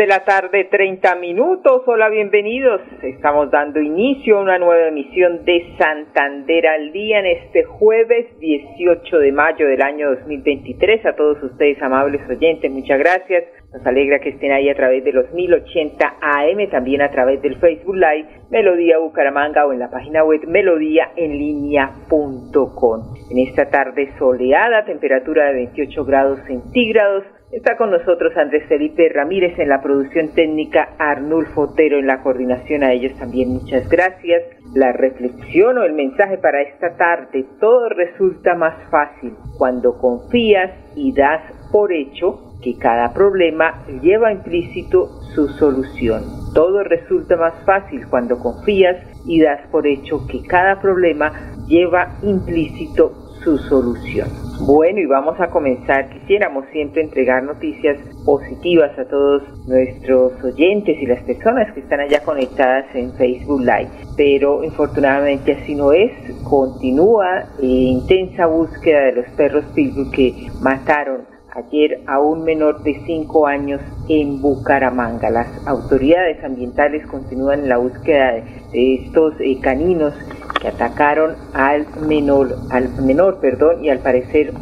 De la tarde, 30 minutos. Hola, bienvenidos. Estamos dando inicio a una nueva emisión de Santander al Día en este jueves 18 de mayo del año 2023. A todos ustedes, amables oyentes, muchas gracias. Nos alegra que estén ahí a través de los 1080 AM, también a través del Facebook Live, Melodía Bucaramanga o en la página web melodíaenlínea.com. En esta tarde soleada, temperatura de 28 grados centígrados, Está con nosotros Andrés Felipe Ramírez en la producción técnica, Arnulfo Otero en la coordinación, a ellos también muchas gracias. La reflexión o el mensaje para esta tarde, todo resulta más fácil cuando confías y das por hecho que cada problema lleva implícito su solución. Todo resulta más fácil cuando confías y das por hecho que cada problema lleva implícito su solución. Bueno, y vamos a comenzar. Quisiéramos siempre entregar noticias positivas a todos nuestros oyentes y las personas que están allá conectadas en Facebook Live. Pero infortunadamente así no es. Continúa intensa búsqueda de los perros pitbull que mataron ayer a un menor de 5 años en Bucaramanga. Las autoridades ambientales continúan la búsqueda de, estos eh, caninos que atacaron al menor, al menor, perdón, y al parecer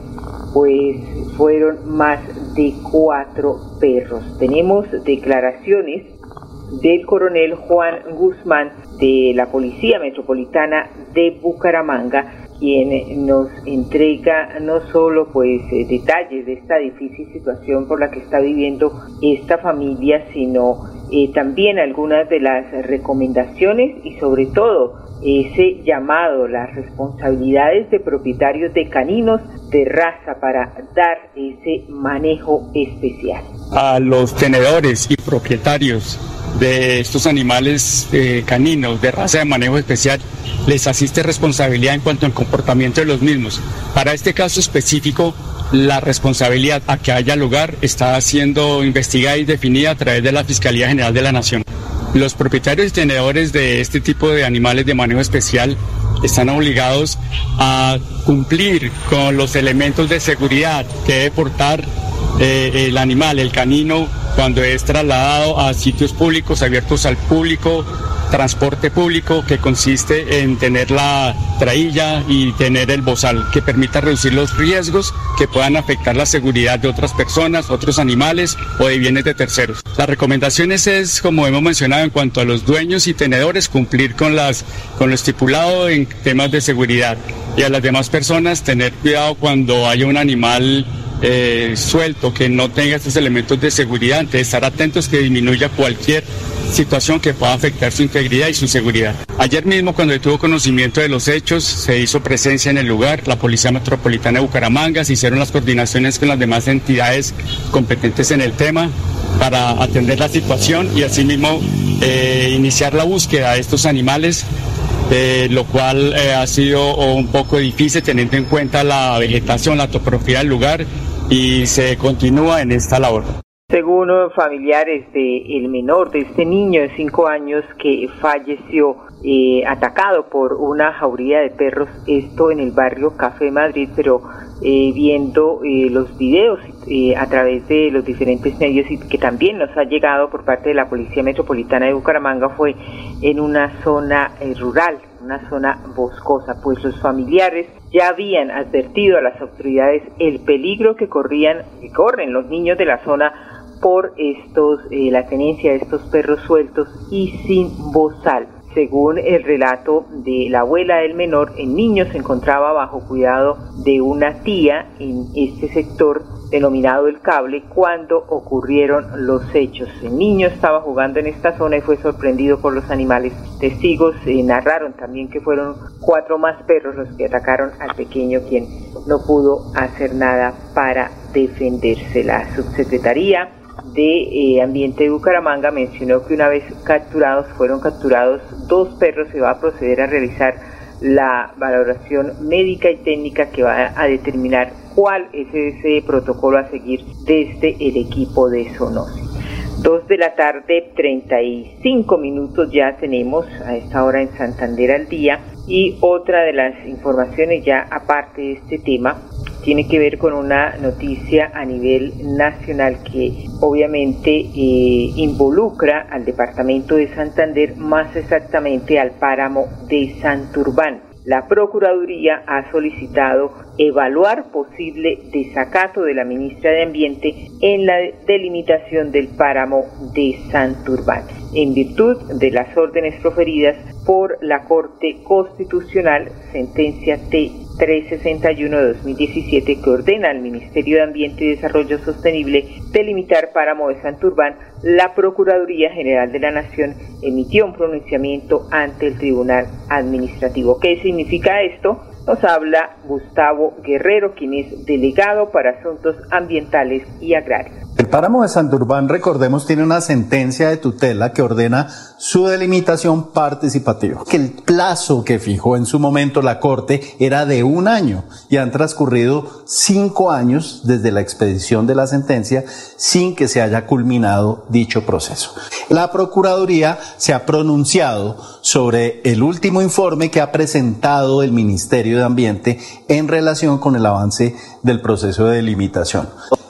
pues fueron más de cuatro perros. Tenemos declaraciones del coronel Juan Guzmán de la Policía Metropolitana de Bucaramanga quien nos entrega no solo pues eh, detalles de esta difícil situación por la que está viviendo esta familia, sino eh, también algunas de las recomendaciones y sobre todo ese llamado, las responsabilidades de propietarios de caninos de raza para dar ese manejo especial. A los tenedores y propietarios de estos animales eh, caninos de raza de manejo especial les asiste responsabilidad en cuanto al comportamiento de los mismos. Para este caso específico, la responsabilidad a que haya lugar está siendo investigada y definida a través de la Fiscalía General de la Nación. Los propietarios y tenedores de este tipo de animales de manejo especial están obligados a cumplir con los elementos de seguridad que debe portar eh, el animal, el canino, cuando es trasladado a sitios públicos abiertos al público, transporte público que consiste en tener la trailla y tener el bozal que permita reducir los riesgos que puedan afectar la seguridad de otras personas, otros animales o de bienes de terceros. Las recomendaciones es, como hemos mencionado, en cuanto a los dueños y tenedores, cumplir con, las, con lo estipulado en temas de seguridad y a las demás personas tener cuidado cuando haya un animal eh, suelto, que no tenga estos elementos de seguridad, de estar atentos que disminuya cualquier situación que pueda afectar su integridad y su seguridad. Ayer mismo, cuando tuvo conocimiento de los hechos, se hizo presencia en el lugar, la Policía Metropolitana de Bucaramanga, se hicieron las coordinaciones con las demás entidades competentes en el tema para atender la situación y asimismo eh, iniciar la búsqueda de estos animales eh, lo cual eh, ha sido un poco difícil teniendo en cuenta la vegetación, la topografía del lugar y se continúa en esta labor. Según familiares del el menor, de este niño de 5 años que falleció eh, atacado por una jauría de perros, esto en el barrio Café Madrid, pero eh, viendo eh, los videos a través de los diferentes medios y que también nos ha llegado por parte de la Policía Metropolitana de Bucaramanga fue en una zona rural, una zona boscosa, pues los familiares ya habían advertido a las autoridades el peligro que corrían, que corren los niños de la zona por estos, eh, la tenencia de estos perros sueltos y sin bozal. Según el relato de la abuela del menor, el niño se encontraba bajo cuidado de una tía en este sector denominado el cable cuando ocurrieron los hechos. El niño estaba jugando en esta zona y fue sorprendido por los animales. Testigos eh, narraron también que fueron cuatro más perros los que atacaron al pequeño quien no pudo hacer nada para defenderse. La subsecretaría de eh, Ambiente de Bucaramanga mencionó que una vez capturados, fueron capturados dos perros, se va a proceder a realizar la valoración médica y técnica que va a determinar cuál es ese protocolo a seguir desde el equipo de Sonosi. Dos de la tarde, 35 minutos ya tenemos a esta hora en Santander al día. Y otra de las informaciones ya aparte de este tema tiene que ver con una noticia a nivel nacional que obviamente eh, involucra al departamento de Santander, más exactamente al páramo de Santurbán. La Procuraduría ha solicitado evaluar posible desacato de la ministra de Ambiente en la delimitación del páramo de Santurbán, en virtud de las órdenes proferidas por la Corte Constitucional, sentencia T 361 de 2017 que ordena al Ministerio de Ambiente y Desarrollo Sostenible delimitar páramo de Santurbán, la Procuraduría General de la Nación emitió un pronunciamiento ante el Tribunal Administrativo. ¿Qué significa esto? Nos habla Gustavo Guerrero, quien es delegado para asuntos ambientales y agrarios. El páramo de Santurbán, recordemos, tiene una sentencia de tutela que ordena su delimitación participativa. Que el plazo que fijó en su momento la Corte era de un año y han transcurrido cinco años desde la expedición de la sentencia sin que se haya culminado dicho proceso. La Procuraduría se ha pronunciado sobre el último informe que ha presentado el Ministerio de Ambiente en relación con el avance del proceso de delimitación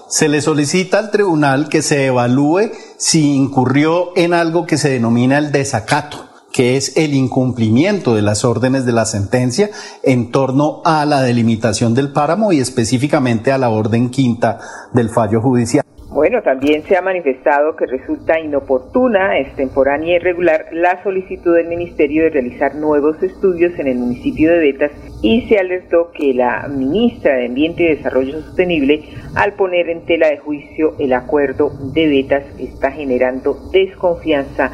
se le solicita al tribunal que se evalúe si incurrió en algo que se denomina el desacato que es el incumplimiento de las órdenes de la sentencia en torno a la delimitación del páramo y específicamente a la orden quinta del fallo judicial. Bueno, también se ha manifestado que resulta inoportuna, extemporánea y irregular la solicitud del Ministerio de realizar nuevos estudios en el municipio de Betas y se alertó que la ministra de Ambiente y Desarrollo Sostenible, al poner en tela de juicio el acuerdo de Betas, está generando desconfianza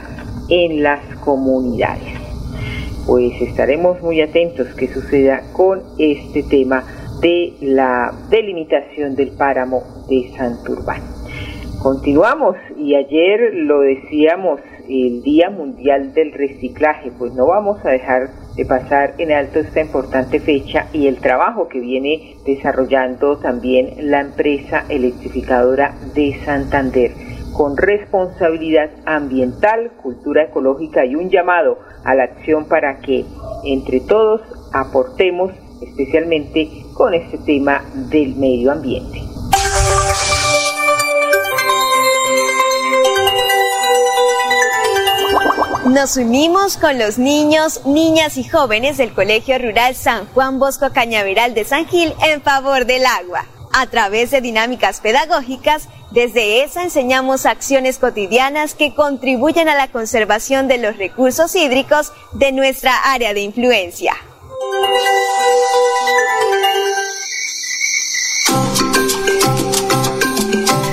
en las comunidades. Pues estaremos muy atentos que suceda con este tema de la delimitación del páramo de Santurbán. Continuamos y ayer lo decíamos el Día Mundial del Reciclaje, pues no vamos a dejar de pasar en alto esta importante fecha y el trabajo que viene desarrollando también la empresa electrificadora de Santander con responsabilidad ambiental, cultura ecológica y un llamado a la acción para que entre todos aportemos especialmente con este tema del medio ambiente. Nos unimos con los niños, niñas y jóvenes del Colegio Rural San Juan Bosco Cañaveral de San Gil en favor del agua. A través de dinámicas pedagógicas, desde esa enseñamos acciones cotidianas que contribuyen a la conservación de los recursos hídricos de nuestra área de influencia.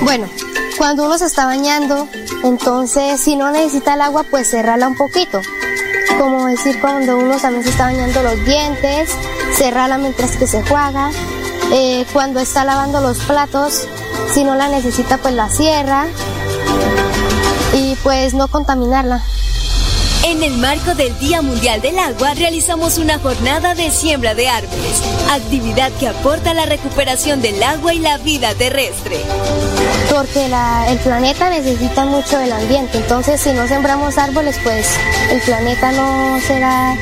Bueno, cuando uno se está bañando, entonces si no necesita el agua, pues cerrala un poquito. Como decir cuando uno también se está bañando los dientes, cerrala mientras que se juega. Eh, cuando está lavando los platos, si no la necesita, pues la cierra. Y pues no contaminarla. En el marco del Día Mundial del Agua realizamos una jornada de siembra de árboles, actividad que aporta la recuperación del agua y la vida terrestre. Porque el planeta necesita mucho del ambiente, entonces si no sembramos árboles, pues el planeta no será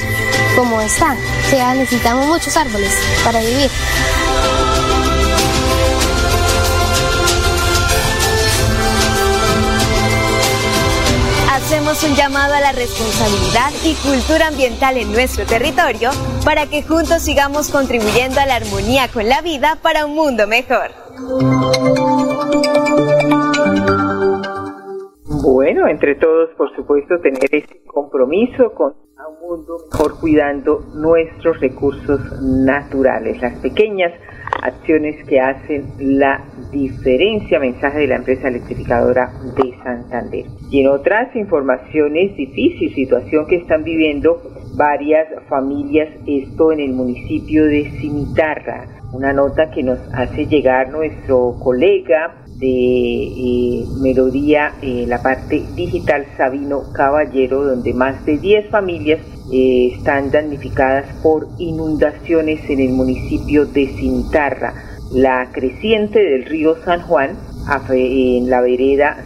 como está. O sea, necesitamos muchos árboles para vivir. Un llamado a la responsabilidad y cultura ambiental en nuestro territorio para que juntos sigamos contribuyendo a la armonía con la vida para un mundo mejor. Bueno, entre todos, por supuesto, tener ese compromiso con un mundo mejor cuidando nuestros recursos naturales, las pequeñas acciones que hacen la diferencia, mensaje de la empresa electrificadora de Santander. Y en otras informaciones, difícil situación que están viviendo varias familias, esto en el municipio de Cimitarra. una nota que nos hace llegar nuestro colega de eh, Melodía, eh, la parte digital Sabino Caballero, donde más de 10 familias eh, están damnificadas por inundaciones en el municipio de Cintarra. La creciente del río San Juan, en la vereda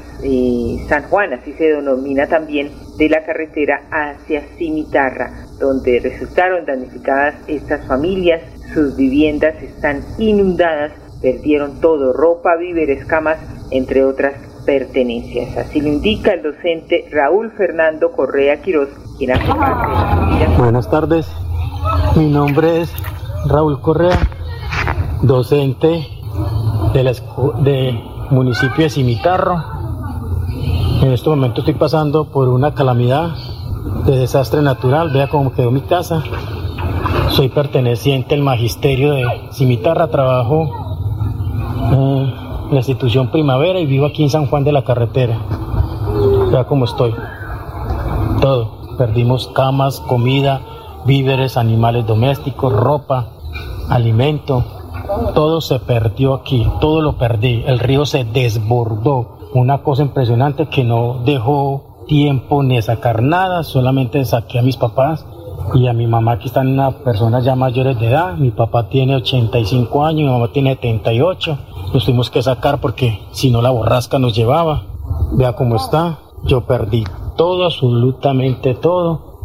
San Juan, así se denomina también, de la carretera hacia Cimitarra, donde resultaron damnificadas estas familias. Sus viviendas están inundadas, perdieron todo, ropa, víveres, camas, entre otras pertenencias. Así lo indica el docente Raúl Fernando Correa Quiroz, quien hace parte de Buenas tardes, mi nombre es Raúl Correa, docente de la de municipio de Cimitarro, en este momento estoy pasando por una calamidad de desastre natural. Vea cómo quedó mi casa. Soy perteneciente al magisterio de Cimitarra. Trabajo en la institución Primavera y vivo aquí en San Juan de la Carretera. Vea cómo estoy. Todo. Perdimos camas, comida, víveres, animales domésticos, ropa, alimento. Todo se perdió aquí. Todo lo perdí. El río se desbordó una cosa impresionante que no dejó tiempo ni sacar nada, solamente saqué a mis papás y a mi mamá que están una personas ya mayores de edad, mi papá tiene 85 años, mi mamá tiene 78, los tuvimos que sacar porque si no la borrasca nos llevaba, vea cómo está, yo perdí todo, absolutamente todo,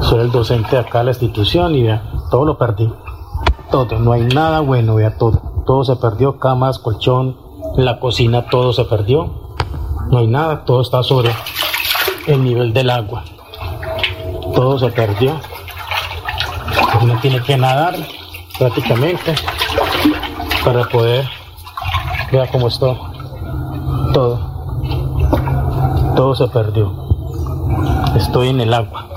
soy el docente de acá de la institución y vea, todo lo perdí, todo, no hay nada bueno, vea todo, todo se perdió, camas, colchón, la cocina todo se perdió. No hay nada, todo está sobre el nivel del agua. Todo se perdió. Uno tiene que nadar prácticamente para poder vea cómo está todo. Todo se perdió. Estoy en el agua.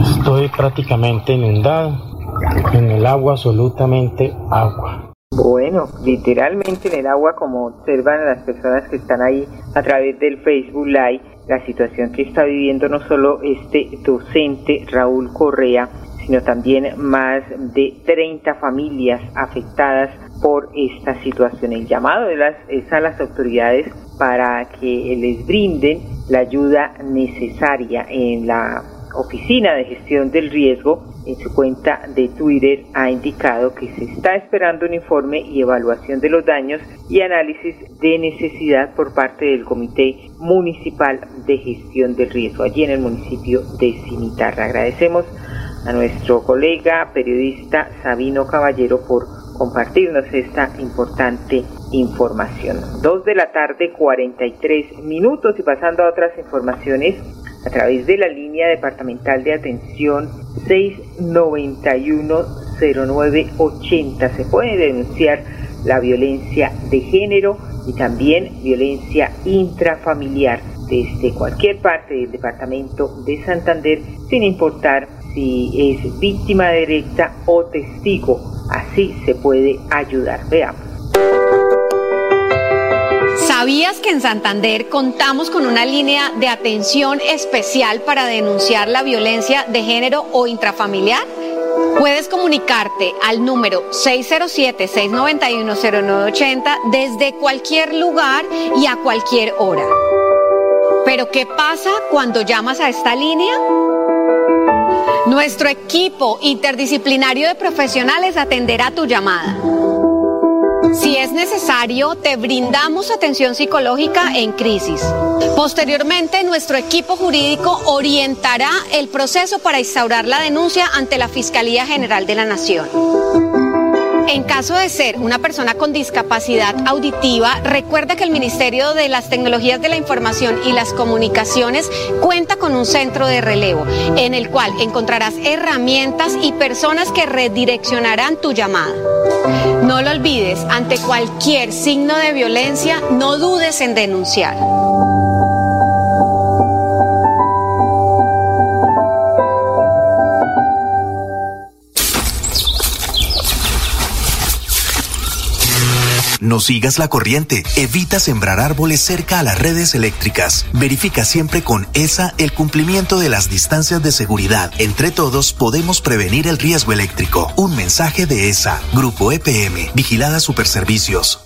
Estoy prácticamente inundado. En el agua, absolutamente agua. Bueno, literalmente en el agua, como observan las personas que están ahí a través del Facebook Live, la situación que está viviendo no solo este docente Raúl Correa, sino también más de 30 familias afectadas por esta situación. El llamado de las, es a las autoridades para que les brinden la ayuda necesaria en la Oficina de Gestión del Riesgo en su cuenta de Twitter ha indicado que se está esperando un informe y evaluación de los daños y análisis de necesidad por parte del Comité Municipal de Gestión del Riesgo allí en el municipio de Cimitarra. Agradecemos a nuestro colega periodista Sabino Caballero por compartirnos esta importante información. Dos de la tarde, 43 minutos y pasando a otras informaciones, a través de la línea departamental de atención 691-0980 se puede denunciar la violencia de género y también violencia intrafamiliar desde cualquier parte del departamento de Santander sin importar si es víctima directa o testigo. Así se puede ayudar. Veamos. ¿Sabías que en Santander contamos con una línea de atención especial para denunciar la violencia de género o intrafamiliar? Puedes comunicarte al número 607-691-0980 desde cualquier lugar y a cualquier hora. Pero ¿qué pasa cuando llamas a esta línea? Nuestro equipo interdisciplinario de profesionales atenderá tu llamada. Si es necesario, te brindamos atención psicológica en crisis. Posteriormente, nuestro equipo jurídico orientará el proceso para instaurar la denuncia ante la Fiscalía General de la Nación. En caso de ser una persona con discapacidad auditiva, recuerda que el Ministerio de las Tecnologías de la Información y las Comunicaciones cuenta con un centro de relevo, en el cual encontrarás herramientas y personas que redireccionarán tu llamada. No lo olvides, ante cualquier signo de violencia, no dudes en denunciar. Sigas la corriente. Evita sembrar árboles cerca a las redes eléctricas. Verifica siempre con ESA el cumplimiento de las distancias de seguridad. Entre todos podemos prevenir el riesgo eléctrico. Un mensaje de ESA, Grupo EPM, Vigilada Superservicios.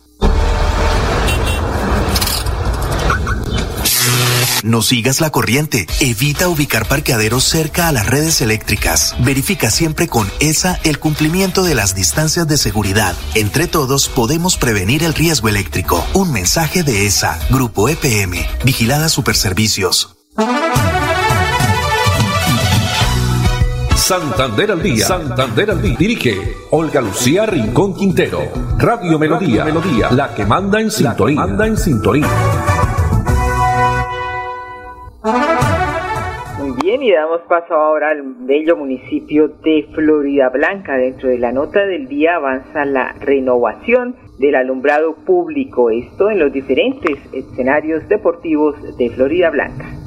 No sigas la corriente. Evita ubicar parqueaderos cerca a las redes eléctricas. Verifica siempre con ESA el cumplimiento de las distancias de seguridad. Entre todos podemos prevenir el riesgo eléctrico. Un mensaje de ESA, Grupo EPM, Vigilada Superservicios. Santander al día. Santander al día. Dirige Olga Lucía Rincón Quintero. Radio Melodía. Melodía. La que manda en sintonía. Manda en sintonía. Muy bien, y damos paso ahora al bello municipio de Florida Blanca. Dentro de la nota del día avanza la renovación del alumbrado público, esto en los diferentes escenarios deportivos de Florida Blanca.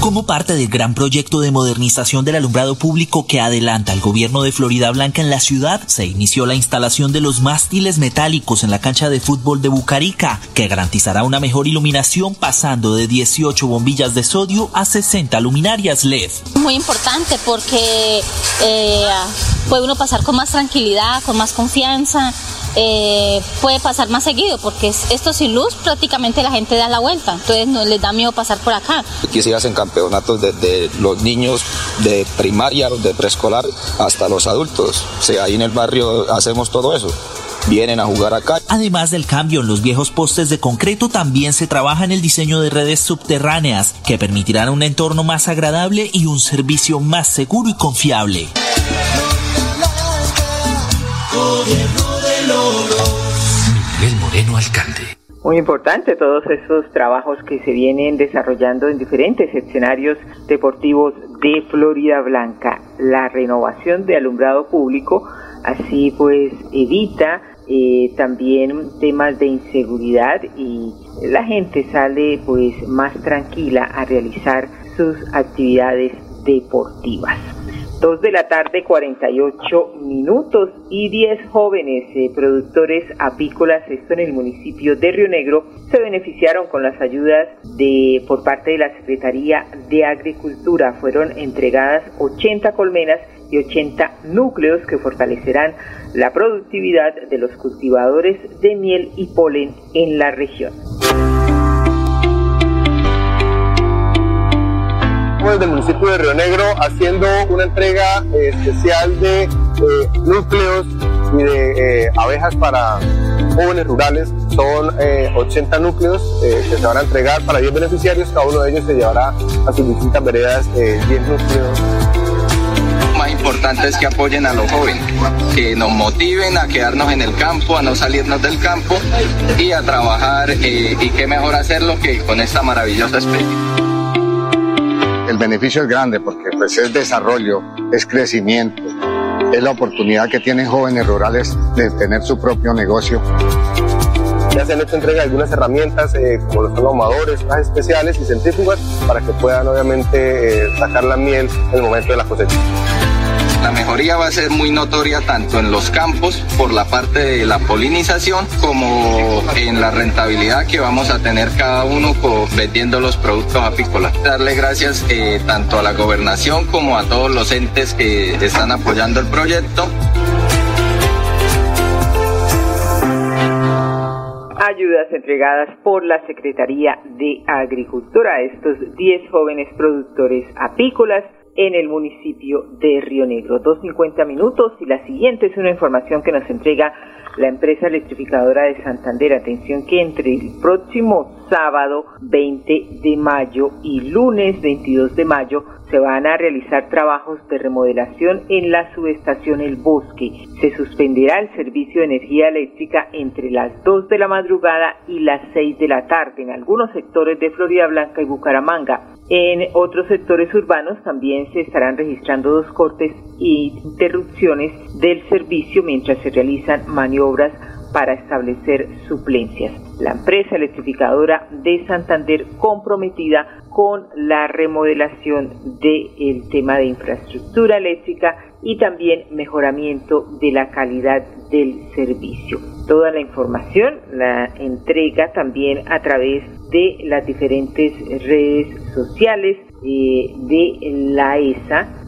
Como parte del gran proyecto de modernización del alumbrado público que adelanta el gobierno de Florida Blanca en la ciudad, se inició la instalación de los mástiles metálicos en la cancha de fútbol de Bucarica, que garantizará una mejor iluminación pasando de 18 bombillas de sodio a 60 luminarias LED. Muy importante porque eh, puede uno pasar con más tranquilidad, con más confianza eh, puede pasar más seguido, porque esto sin luz prácticamente la gente da la vuelta, entonces no les da miedo pasar por acá. Aquí se hacen campeonatos de los niños de primaria, de preescolar, hasta los adultos. O sea, ahí en el barrio hacemos todo eso vienen a jugar acá. Además del cambio en los viejos postes de concreto, también se trabaja en el diseño de redes subterráneas que permitirán un entorno más agradable y un servicio más seguro y confiable. Miguel Moreno, alcalde. Muy importante todos esos trabajos que se vienen desarrollando en diferentes escenarios deportivos de Florida Blanca. La renovación de alumbrado público, así pues evita eh, también temas de inseguridad y la gente sale pues más tranquila a realizar sus actividades deportivas. 2 de la tarde 48 minutos y 10 jóvenes eh, productores apícolas, esto en el municipio de Río Negro, se beneficiaron con las ayudas de por parte de la Secretaría de Agricultura. Fueron entregadas 80 colmenas y 80 núcleos que fortalecerán la productividad de los cultivadores de miel y polen en la región. Del municipio de Río Negro haciendo una entrega eh, especial de eh, núcleos y de eh, abejas para jóvenes rurales. Son 80 núcleos que se van a entregar para 10 beneficiarios. Cada uno de ellos se llevará a sus distintas veredas 10 núcleos más importante es que apoyen a los jóvenes, que nos motiven a quedarnos en el campo, a no salirnos del campo y a trabajar. y qué mejor hacerlo que con esta maravillosa experiencia el beneficio es grande porque pues es desarrollo, es crecimiento, es la oportunidad que tienen jóvenes rurales de tener su propio negocio. Ya se han hecho entrega algunas herramientas eh, como los ahumadores, más especiales y centrífugas para que puedan obviamente eh, sacar la miel en el momento de la cosecha. La mejoría va a ser muy notoria tanto en los campos por la parte de la polinización como en la rentabilidad que vamos a tener cada uno vendiendo los productos apícolas. Darle gracias eh, tanto a la gobernación como a todos los entes que están apoyando el proyecto. ayudas entregadas por la Secretaría de Agricultura a estos 10 jóvenes productores apícolas en el municipio de Río Negro. 2.50 minutos y la siguiente es una información que nos entrega la empresa electrificadora de Santander. Atención que entre el próximo sábado 20 de mayo y lunes 22 de mayo se van a realizar trabajos de remodelación en la subestación El Bosque. Se suspenderá el servicio de energía eléctrica entre las 2 de la madrugada y las 6 de la tarde en algunos sectores de Florida Blanca y Bucaramanga. En otros sectores urbanos también se estarán registrando dos cortes e interrupciones del servicio mientras se realizan maniobras para establecer suplencias. La empresa electrificadora de Santander comprometida con la remodelación del tema de infraestructura eléctrica y también mejoramiento de la calidad del servicio. Toda la información la entrega también a través de las diferentes redes sociales de la ESA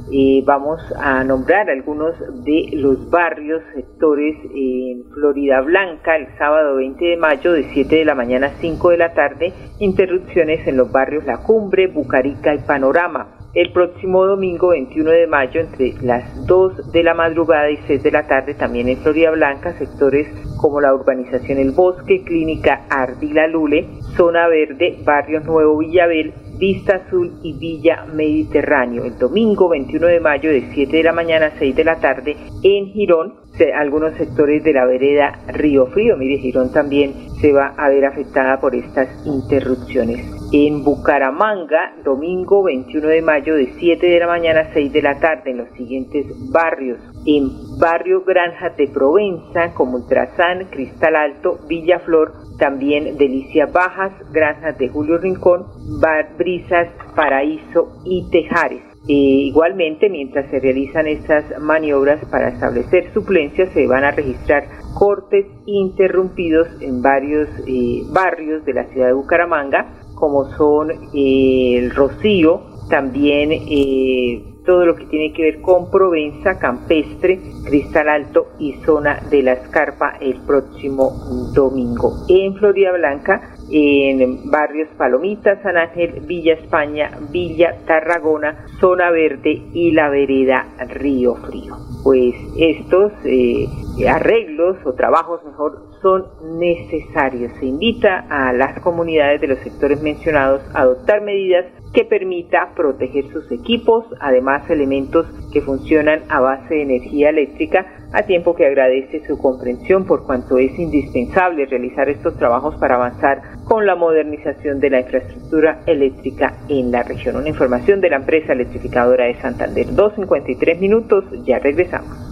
vamos a nombrar algunos de los barrios, sectores en Florida Blanca el sábado 20 de mayo de 7 de la mañana a 5 de la tarde, interrupciones en los barrios La Cumbre, Bucarica y Panorama. El próximo domingo 21 de mayo entre las 2 de la madrugada y 6 de la tarde también en Florida Blanca, sectores como la urbanización El Bosque, Clínica Ardila Lule, Zona Verde, Barrios Nuevo Villabel, Vista Azul y Villa Mediterráneo. El domingo 21 de mayo de 7 de la mañana a 6 de la tarde en Girón, algunos sectores de la vereda Río Frío. Mire, Girón también se va a ver afectada por estas interrupciones. En Bucaramanga, domingo 21 de mayo de 7 de la mañana a 6 de la tarde en los siguientes barrios. En barrio Granja de Provenza, como Ultrasan, Cristal Alto, Villa Flor, también Delicias Bajas, Granjas de Julio Rincón, Bar Brisas, Paraíso y Tejares. E igualmente, mientras se realizan estas maniobras para establecer suplencias, se van a registrar cortes interrumpidos en varios eh, barrios de la ciudad de Bucaramanga, como son eh, el Rocío, también eh, todo lo que tiene que ver con Provenza, Campestre, Cristal Alto y zona de la Escarpa el próximo domingo. En Florida Blanca, en barrios Palomita, San Ángel, Villa España, Villa Tarragona, Zona Verde y la vereda Río Frío. Pues estos eh, arreglos o trabajos mejor son necesarios. Se invita a las comunidades de los sectores mencionados a adoptar medidas que permita proteger sus equipos, además elementos que funcionan a base de energía eléctrica, a tiempo que agradece su comprensión por cuanto es indispensable realizar estos trabajos para avanzar con la modernización de la infraestructura eléctrica en la región. Una información de la empresa electrificadora de Santander. 2.53 minutos, ya regresamos.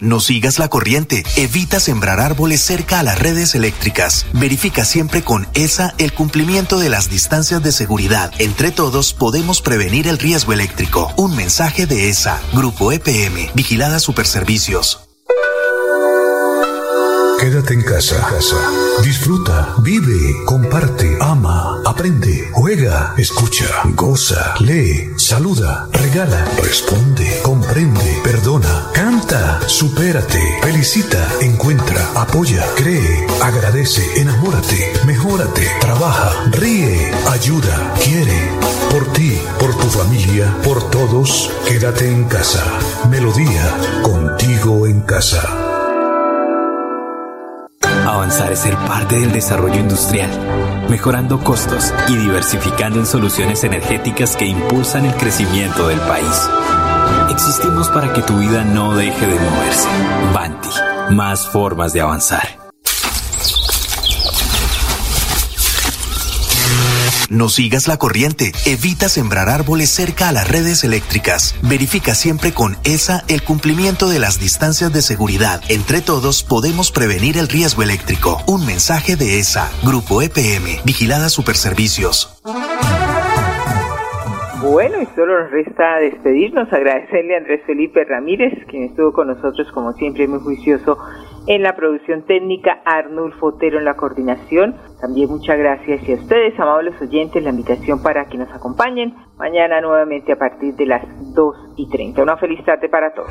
No sigas la corriente. Evita sembrar árboles cerca a las redes eléctricas. Verifica siempre con ESA el cumplimiento de las distancias de seguridad. Entre todos podemos prevenir el riesgo eléctrico. Un mensaje de ESA, Grupo EPM, Vigilada Superservicios. Quédate en casa. casa. Disfruta, vive, comparte, ama, aprende, juega, escucha, goza, lee, saluda, regala, responde, comprende, perdona, canta, supérate, felicita, encuentra, apoya, cree, agradece, enamórate, mejórate, trabaja, ríe, ayuda, quiere. Por ti, por tu familia, por todos, quédate en casa. Melodía, contigo en casa. Avanzar es ser parte del desarrollo industrial, mejorando costos y diversificando en soluciones energéticas que impulsan el crecimiento del país. Existimos para que tu vida no deje de moverse. Banti, más formas de avanzar. No sigas la corriente. Evita sembrar árboles cerca a las redes eléctricas. Verifica siempre con ESA el cumplimiento de las distancias de seguridad. Entre todos podemos prevenir el riesgo eléctrico. Un mensaje de ESA, Grupo EPM, Vigilada Superservicios. Bueno, y solo nos resta despedirnos, agradecerle a Andrés Felipe Ramírez, quien estuvo con nosotros como siempre muy juicioso en la producción técnica, Arnulfo Otero en la coordinación. También muchas gracias y a ustedes, amables oyentes, la invitación para que nos acompañen mañana nuevamente a partir de las 2 y 30. Una feliz tarde para todos.